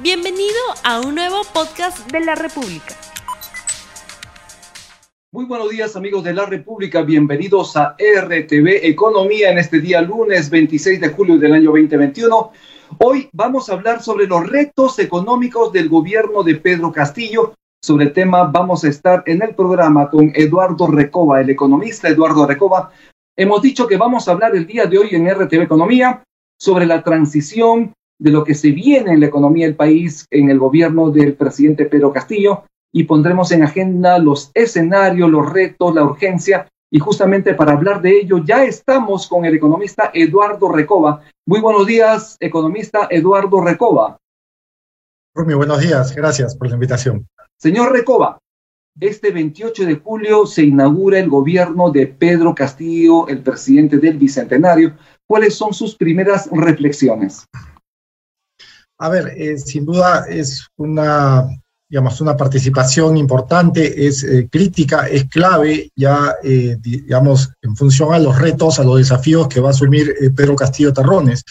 Bienvenido a un nuevo podcast de la República. Muy buenos días amigos de la República, bienvenidos a RTV Economía en este día lunes 26 de julio del año 2021. Hoy vamos a hablar sobre los retos económicos del gobierno de Pedro Castillo. Sobre el tema vamos a estar en el programa con Eduardo Recoba, el economista Eduardo Recoba. Hemos dicho que vamos a hablar el día de hoy en RTV Economía sobre la transición de lo que se viene en la economía del país en el gobierno del presidente Pedro Castillo y pondremos en agenda los escenarios, los retos, la urgencia. Y justamente para hablar de ello ya estamos con el economista Eduardo Recoba. Muy buenos días, economista Eduardo Recoba. Rumi, buenos días. Gracias por la invitación. Señor Recoba, este 28 de julio se inaugura el gobierno de Pedro Castillo, el presidente del Bicentenario. ¿Cuáles son sus primeras reflexiones? A ver, eh, sin duda es una, digamos, una participación importante, es eh, crítica, es clave ya, eh, digamos, en función a los retos, a los desafíos que va a asumir Pedro Castillo Terrones.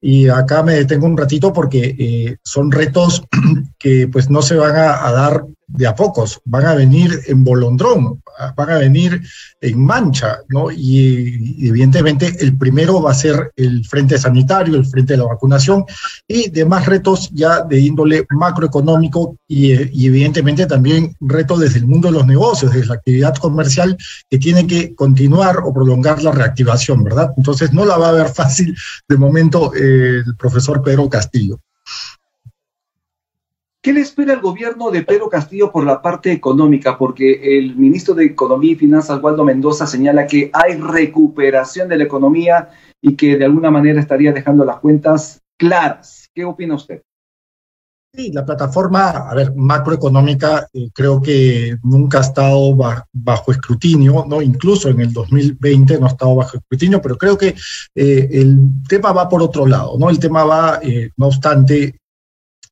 Y acá me detengo un ratito porque son retos que pues no se van a dar de a pocos, van a venir en bolondrón, van a venir en mancha, ¿no? Y, evidentemente el primero va a ser el frente sanitario, el frente de la vacunación y demás retos ya de índole macroeconómico y, evidentemente también retos desde el mundo de los negocios, desde la actividad comercial que tiene que continuar o prolongar la reactivación, ¿verdad? Entonces no la va a ver fácil de momento el profesor Pedro Castillo. ¿Qué le espera el gobierno de Pedro Castillo por la parte económica? Porque el ministro de Economía y Finanzas, Waldo Mendoza, señala que hay recuperación de la economía y que de alguna manera estaría dejando las cuentas claras. ¿Qué opina usted? Sí, la plataforma, a ver, macroeconómica, eh, creo que nunca ha estado bajo, escrutinio, ¿no? Incluso en el 2020 no ha estado bajo escrutinio, pero creo que eh, el tema va por otro lado, ¿no? El tema va, eh, no obstante,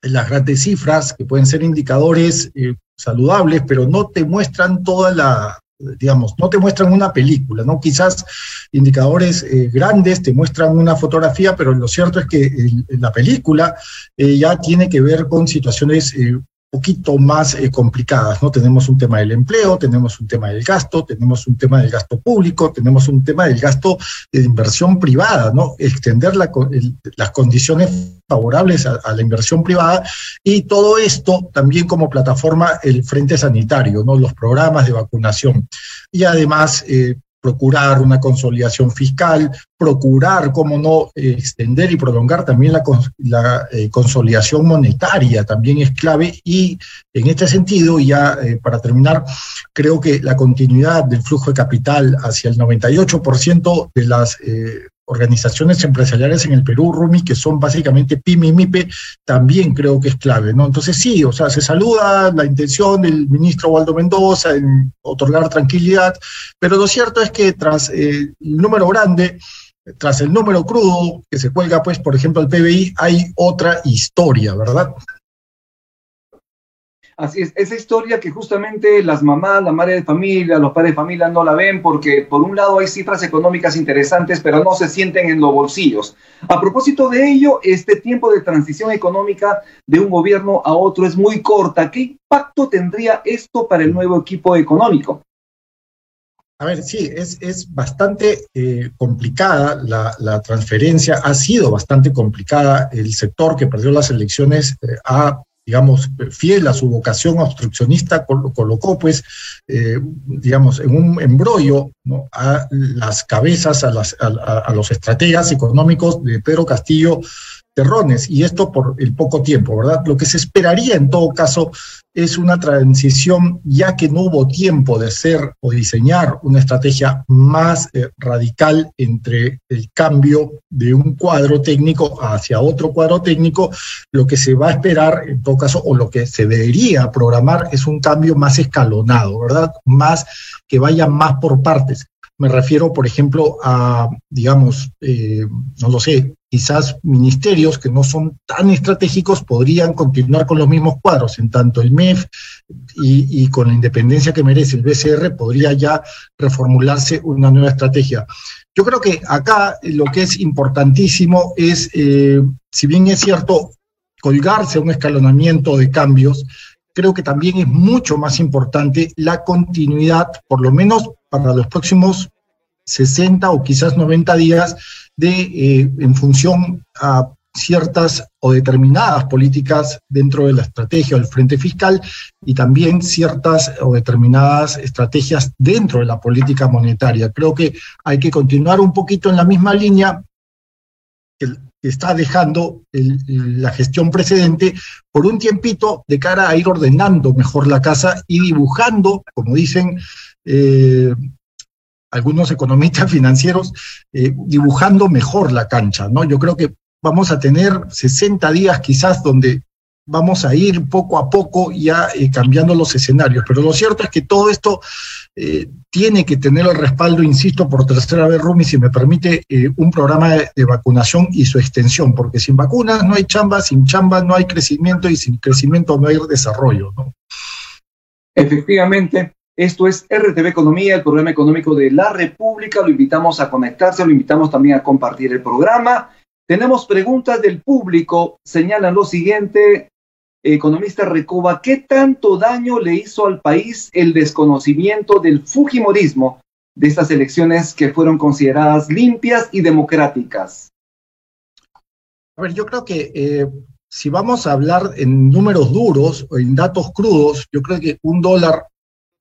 las grandes cifras, que pueden ser indicadores eh, saludables, pero no te muestran toda la, digamos, no te muestran una película, ¿no? Quizás indicadores eh, grandes te muestran una fotografía, pero lo cierto es que la película eh, ya tiene que ver con situaciones poquito más eh, complicadas, ¿no? Tenemos un tema del empleo, tenemos un tema del gasto, tenemos un tema del gasto público, tenemos un tema del gasto de inversión privada, ¿no? Extender las condiciones favorables a, la inversión privada y todo esto también como plataforma el Frente Sanitario, ¿no? Los programas de vacunación. Y además, eh, procurar una consolidación fiscal, procurar, cómo no, extender y prolongar también la, la eh, consolidación monetaria, también es clave. Y en este sentido, ya eh, para terminar, creo que la continuidad del flujo de capital hacia el 98% de las eh, organizaciones empresariales en el Perú, Rumi, que son básicamente PYME y MIPE, también creo que es clave, ¿no? Entonces sí, o sea, se saluda la intención del ministro Waldo Mendoza en otorgar tranquilidad, pero lo cierto es que tras el número grande, tras el número crudo que se cuelga, pues, por ejemplo, al PBI, hay otra historia, ¿verdad? Así es, esa historia que justamente las mamás, la madre de familia, los padres de familia no la ven porque por un lado hay cifras económicas interesantes, pero no se sienten en los bolsillos. A propósito de ello, este tiempo de transición económica de un gobierno a otro es muy corta. ¿Qué impacto tendría esto para el nuevo equipo económico? A ver, sí, es, es bastante eh, complicada la, transferencia, ha sido bastante complicada. El sector que perdió las elecciones eh, ha digamos, fiel a su vocación obstruccionista, colocó, pues, eh, digamos, en un embrollo a las cabezas, a, las, a los estrategas económicos de Pedro Castillo terrones, y esto por el poco tiempo, ¿verdad? Lo que se esperaría en todo caso es una transición, ya que no hubo tiempo de ser o diseñar una estrategia más eh, radical entre el cambio de un cuadro técnico hacia otro cuadro técnico, lo que se va a esperar en todo caso, o lo que se debería programar es un cambio más escalonado, ¿verdad? Más que vaya más por partes. Me refiero, por ejemplo, a, digamos, eh, no lo sé, quizás ministerios que no son tan estratégicos podrían continuar con los mismos cuadros, en tanto el MEF y, con la independencia que merece el BCR podría ya reformularse una nueva estrategia. Yo creo que acá lo que es importantísimo es, eh, si bien es cierto, colgarse un escalonamiento de cambios, creo que también es mucho más importante la continuidad, por lo menos para los próximos 60 o quizás 90 días, de, eh, en función a ciertas o determinadas políticas dentro de la estrategia del frente fiscal y también ciertas o determinadas estrategias dentro de la política monetaria. Creo que hay que continuar un poquito en la misma línea que está dejando la gestión precedente por un tiempito de cara a ir ordenando mejor la casa y dibujando, como dicen eh, algunos economistas financieros, eh, dibujando mejor la cancha, ¿no? Yo creo que vamos a tener 60 días quizás donde vamos a ir poco a poco ya eh, cambiando los escenarios. Pero lo cierto es que todo esto eh, tiene que tener el respaldo, insisto, por tercera vez, Rumi, si me permite, un programa de, vacunación y su extensión, porque sin vacunas no hay chamba, sin chamba no hay crecimiento y sin crecimiento no hay desarrollo. Efectivamente. Esto es RTV Economía, el programa económico de la República. Lo invitamos a conectarse, lo invitamos también a compartir el programa. Tenemos preguntas del público. Señalan lo siguiente, economista Recoba, ¿qué tanto daño le hizo al país el desconocimiento del Fujimorismo de estas elecciones que fueron consideradas limpias y democráticas? A ver, yo creo que eh, si vamos a hablar en números duros o en datos crudos, yo creo que un dólar,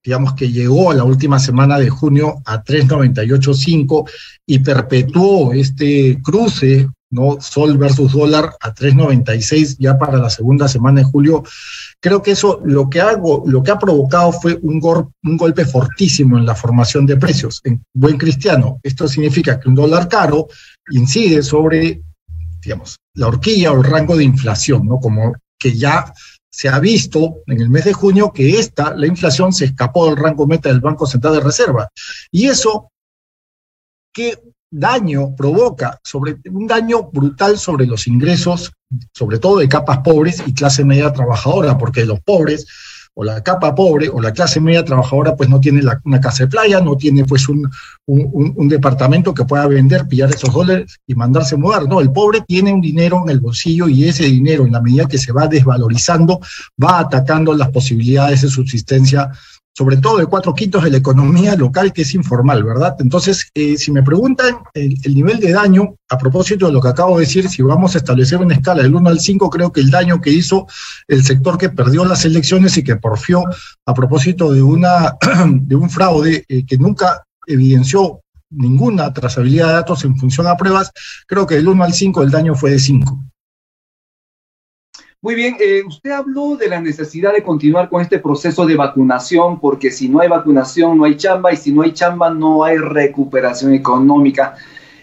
digamos que llegó a la última semana de junio a 3,985 y perpetuó este cruce ¿no? Sol versus dólar a 3.96 ya para la segunda semana de julio. Creo que eso lo que, hago, lo que ha provocado fue un, un golpe fortísimo en la formación de precios. En buen cristiano, esto significa que un dólar caro incide sobre, digamos, la horquilla o el rango de inflación, ¿no? Como que ya se ha visto en el mes de junio que esta, la inflación, se escapó del rango meta del Banco Central de Reserva. Y eso, ¿qué daño provoca, sobre, un daño brutal sobre los ingresos, sobre todo de capas pobres y clase media trabajadora, porque los pobres o la capa pobre o la clase media trabajadora pues no tiene una casa de playa, no tiene pues un, un, departamento que pueda vender, pillar esos dólares y mandarse mudar. No, el pobre tiene un dinero en el bolsillo y ese dinero en la medida que se va desvalorizando va atacando las posibilidades de subsistencia sobre todo de cuatro quintos de la economía local que es informal, ¿verdad? Entonces, eh, si me preguntan el, nivel de daño, a propósito de lo que acabo de decir, si vamos a establecer una escala del 1 al 5, creo que el daño que hizo el sector que perdió las elecciones y que porfió a propósito de, una, de un fraude eh, que nunca evidenció ninguna trazabilidad de datos en función a pruebas, creo que del 1 al 5 el daño fue de 5. Muy bien, eh, usted habló de la necesidad de continuar con este proceso de vacunación, porque si no hay vacunación no hay chamba y si no hay chamba no hay recuperación económica.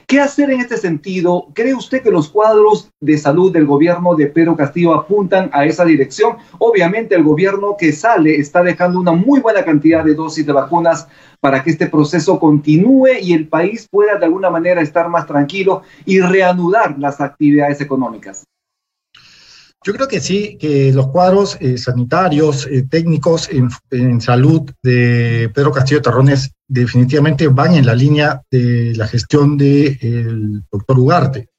¿Qué hacer en este sentido? ¿Cree usted que los cuadros de salud del gobierno de Pedro Castillo apuntan a esa dirección? Obviamente el gobierno que sale está dejando una muy buena cantidad de dosis de vacunas para que este proceso continúe y el país pueda de alguna manera estar más tranquilo y reanudar las actividades económicas. Yo creo que sí, que los cuadros eh, sanitarios, eh, técnicos en, salud de Pedro Castillo Terrones definitivamente van en la línea de la gestión del doctor Ugarte.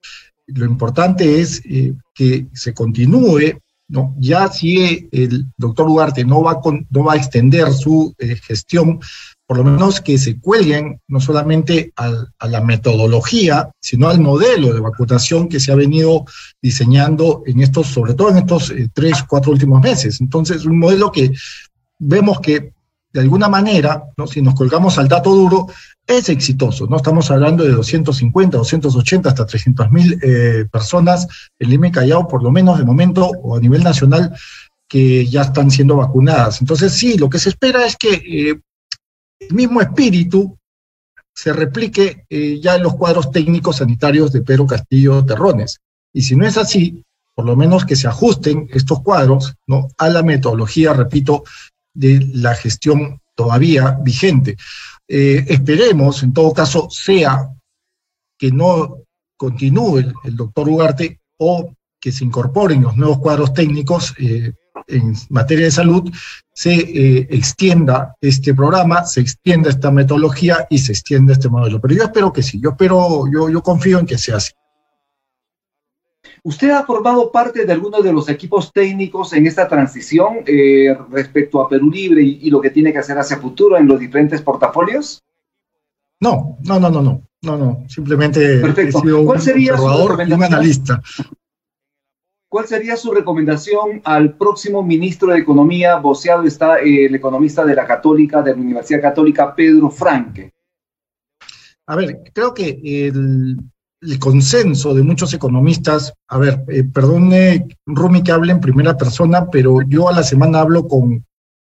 Lo importante es eh, que se continúe, ¿no? ya si el doctor Ugarte no va, no va a extender su gestión, por lo menos que se cuelguen no solamente a la metodología, sino al modelo de vacunación que se ha venido diseñando en estos, sobre todo en estos eh, tres, cuatro últimos meses. Entonces, un modelo que vemos que de alguna manera, ¿no? si nos colgamos al dato duro, es exitoso. No estamos hablando de 250, 280, hasta 300 mil eh, personas en Lima y Callao, por lo menos de momento, o a nivel nacional, que ya están siendo vacunadas. Entonces, sí, lo que se espera es que eh, mismo espíritu se replique eh, ya en los cuadros técnicos sanitarios de Pedro Castillo Terrones. Y si no es así, por lo menos que se ajusten estos cuadros ¿no? a la metodología, repito, de la gestión todavía vigente. Eh, esperemos, en todo caso, sea que no continúe el, doctor Ugarte o que se incorporen los nuevos cuadros técnicos eh, en materia de salud, se eh, extienda este programa, se extienda esta metodología y se extienda este modelo. Pero yo espero que sí, yo espero, yo, yo confío en que sea así. ¿Usted ha formado parte de alguno de los equipos técnicos en esta transición eh, respecto a Perú Libre y, lo que tiene que hacer hacia futuro en los diferentes portafolios? No, no, no, no, no, no, no. Simplemente Perfecto. ¿Cuál sería su un analista. ¿Cuál sería su recomendación al próximo ministro de Economía? Voceado está el economista de la Católica, de la Universidad Católica, Pedro Franque. A ver, creo que el, consenso de muchos economistas, a ver, eh, perdone Rumi que hable en primera persona, pero yo a la semana hablo con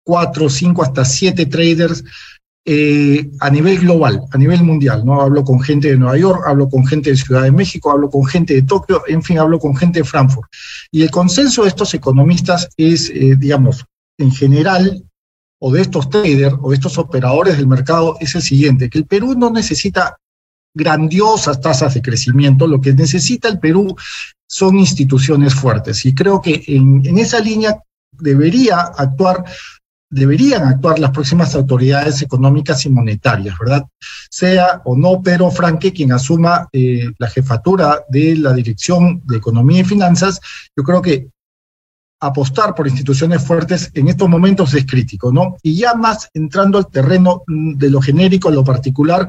cuatro, cinco, hasta siete traders eh, a nivel global, a nivel mundial, ¿no? Hablo con gente de Nueva York, hablo con gente de Ciudad de México, hablo con gente de Tokio, en fin, hablo con gente de Frankfurt. Y el consenso de estos economistas es, eh, digamos, en general, o de estos traders o de estos operadores del mercado, es el siguiente, que el Perú no necesita grandiosas tasas de crecimiento, lo que necesita el Perú son instituciones fuertes. Y creo que en, en esa línea debería actuar deberían actuar las próximas autoridades económicas y monetarias, ¿verdad? Sea o no Pedro Franque quien asuma eh, la jefatura de la Dirección de Economía y Finanzas, yo creo que apostar por instituciones fuertes en estos momentos es crítico, ¿no? Y ya más entrando al terreno mm, de lo genérico a lo particular,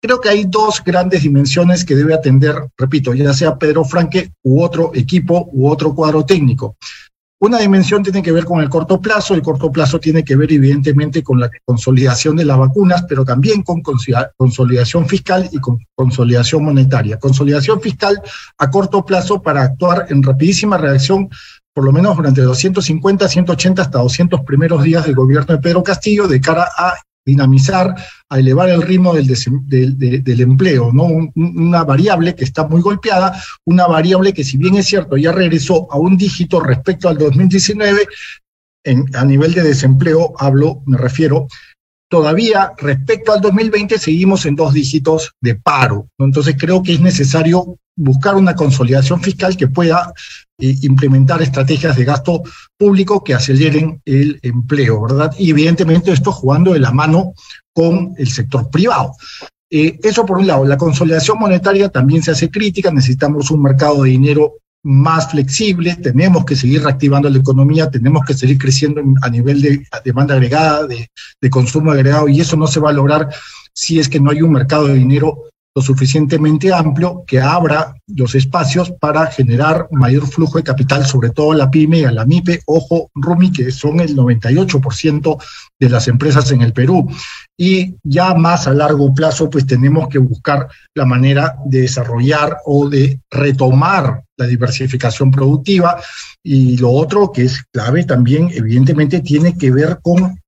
creo que hay dos grandes dimensiones que debe atender, repito, ya sea Pedro Franque u otro equipo u otro cuadro técnico. Una dimensión tiene que ver con el corto plazo, el corto plazo tiene que ver evidentemente con la consolidación de las vacunas, pero también con consolidación fiscal y con consolidación monetaria. Consolidación fiscal a corto plazo para actuar en rapidísima reacción por lo menos durante 250, 180 hasta 200 primeros días del gobierno de Pedro Castillo de cara a dinamizar, a elevar el ritmo del, empleo, ¿no? una variable que está muy golpeada, una variable que si bien es cierto ya regresó a un dígito respecto al 2019, en, a nivel de desempleo hablo, me refiero, todavía respecto al 2020 seguimos en dos dígitos de paro. Entonces creo que es necesario buscar una consolidación fiscal que pueda eh, implementar estrategias de gasto público que aceleren el empleo, ¿verdad? Y evidentemente esto jugando de la mano con el sector privado. Eh, eso por un lado, la consolidación monetaria también se hace crítica, necesitamos un mercado de dinero más flexible, tenemos que seguir reactivando la economía, tenemos que seguir creciendo a nivel de demanda agregada, de, de consumo agregado, y eso no se va a lograr si es que no hay un mercado de dinero lo suficientemente amplio que abra los espacios para generar mayor flujo de capital, sobre todo a la pyme y a la MIPE, ojo, Rumi, que son el 98% de las empresas en el Perú. Y ya más a largo plazo, pues tenemos que buscar la manera de desarrollar o de retomar la diversificación productiva. Y lo otro que es clave también, evidentemente, tiene que ver con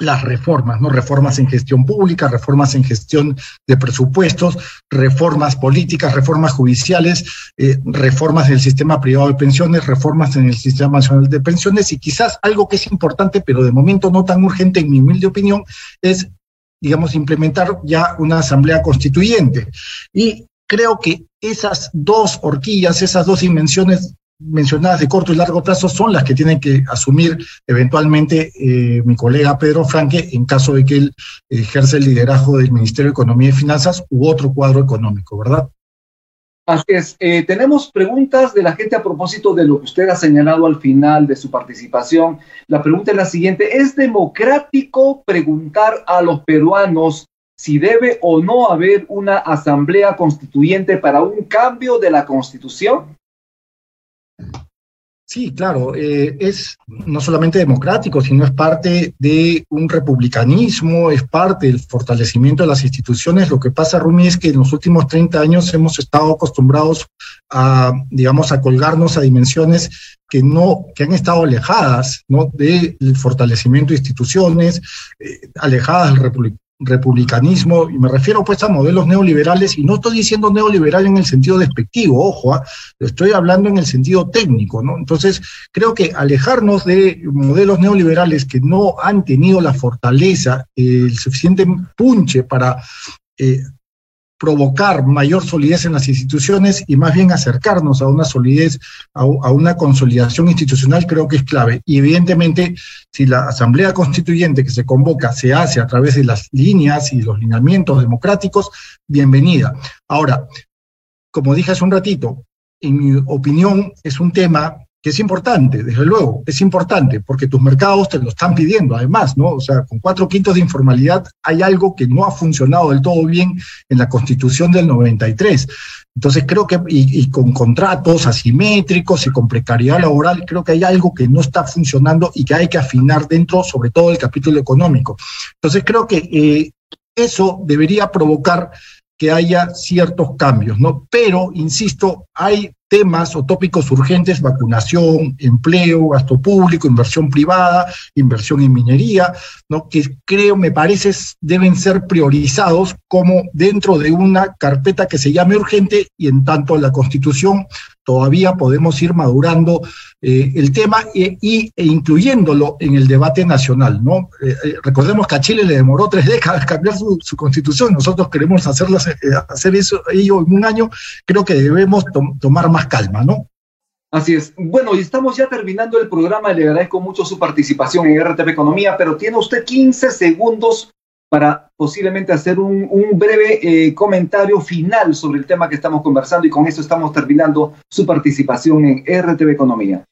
las reformas, ¿no? Reformas en gestión pública, reformas en gestión de presupuestos, reformas políticas, reformas judiciales, eh, reformas en el sistema privado de pensiones, reformas en el sistema nacional de pensiones y quizás algo que es importante, pero de momento no tan urgente en mi humilde opinión, es, digamos, implementar ya una asamblea constituyente. Y creo que esas dos horquillas, esas dos dimensiones mencionadas de corto y largo plazo son las que tienen que asumir eventualmente eh, mi colega Pedro Franque en caso de que él ejerce el liderazgo del Ministerio de Economía y Finanzas u otro cuadro económico, ¿verdad? Así es. Eh, tenemos preguntas de la gente a propósito de lo que usted ha señalado al final de su participación. La pregunta es la siguiente. ¿Es democrático preguntar a los peruanos si debe o no haber una asamblea constituyente para un cambio de la constitución? Sí, claro, eh, es no solamente democrático, sino es parte de un republicanismo, es parte del fortalecimiento de las instituciones. Lo que pasa, Rumi, es que en los últimos 30 años hemos estado acostumbrados a, digamos, a colgarnos a dimensiones que no, que han estado alejadas, ¿no? Del fortalecimiento de instituciones, eh, alejadas del republicanismo, y me refiero pues a modelos neoliberales, y no estoy diciendo neoliberal en el sentido despectivo, ojo, ¿ah? estoy hablando en el sentido técnico, ¿no? Entonces, creo que alejarnos de modelos neoliberales que no han tenido la fortaleza, el suficiente punche para eh, provocar mayor solidez en las instituciones y más bien acercarnos a una solidez, a, una consolidación institucional, creo que es clave. Y evidentemente, si la Asamblea Constituyente que se convoca se hace a través de las líneas y los lineamientos democráticos, bienvenida. Ahora, como dije hace un ratito, en mi opinión, es un tema que es importante, desde luego, es importante, porque tus mercados te lo están pidiendo, además, ¿no? O sea, con cuatro quintos de informalidad hay algo que no ha funcionado del todo bien en la constitución del 93. Entonces creo que, y, con contratos asimétricos y con precariedad laboral, creo que hay algo que no está funcionando y que hay que afinar dentro, sobre todo del capítulo económico. Entonces creo que eh, eso debería provocar que haya ciertos cambios, ¿no? Pero, insisto, hay temas o tópicos urgentes, vacunación, empleo, gasto público, inversión privada, inversión en minería, ¿no? que creo, me parece, deben ser priorizados como dentro de una carpeta que se llame urgente y en tanto la Constitución todavía podemos ir madurando eh, el tema e, y, e incluyéndolo en el debate nacional. ¿no? Eh, eh, recordemos que a Chile le demoró tres décadas cambiar su, constitución, nosotros queremos hacerlas, hacer eso ello en un año, creo que debemos tomar más calma, ¿no? Así es. Bueno, y estamos ya terminando el programa. Le agradezco mucho su participación en RTV Economía, pero tiene usted 15 segundos para posiblemente hacer un, breve eh, comentario final sobre el tema que estamos conversando y con eso estamos terminando su participación en RTV Economía.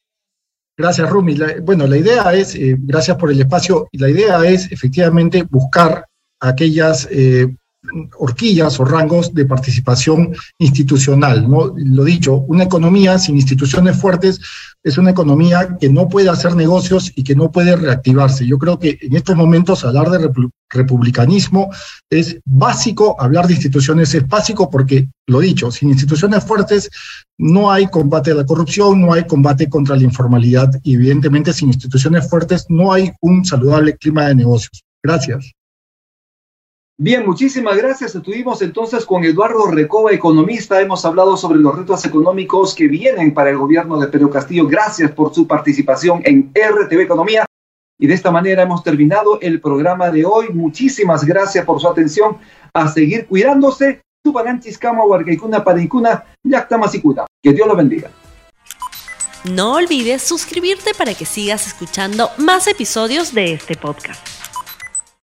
Gracias, Rumi. bueno, la idea es, eh, gracias por el espacio, la idea es efectivamente buscar aquellas eh, horquillas o rangos de participación institucional. ¿no? Lo dicho, una economía sin instituciones fuertes es una economía que no puede hacer negocios y que no puede reactivarse. Yo creo que en estos momentos hablar de republicanismo es básico, hablar de instituciones es básico porque, lo dicho, sin instituciones fuertes no hay combate a la corrupción, no hay combate contra la informalidad y evidentemente sin instituciones fuertes no hay un saludable clima de negocios. Gracias. Bien, muchísimas gracias. Estuvimos entonces con Eduardo Recoba, economista. Hemos hablado sobre los retos económicos que vienen para el gobierno de Pedro Castillo. Gracias por su participación en RTV Economía. Y de esta manera hemos terminado el programa de hoy. Muchísimas gracias por su atención. A seguir cuidándose. Que Dios lo bendiga. No olvides suscribirte para que sigas escuchando más episodios de este podcast.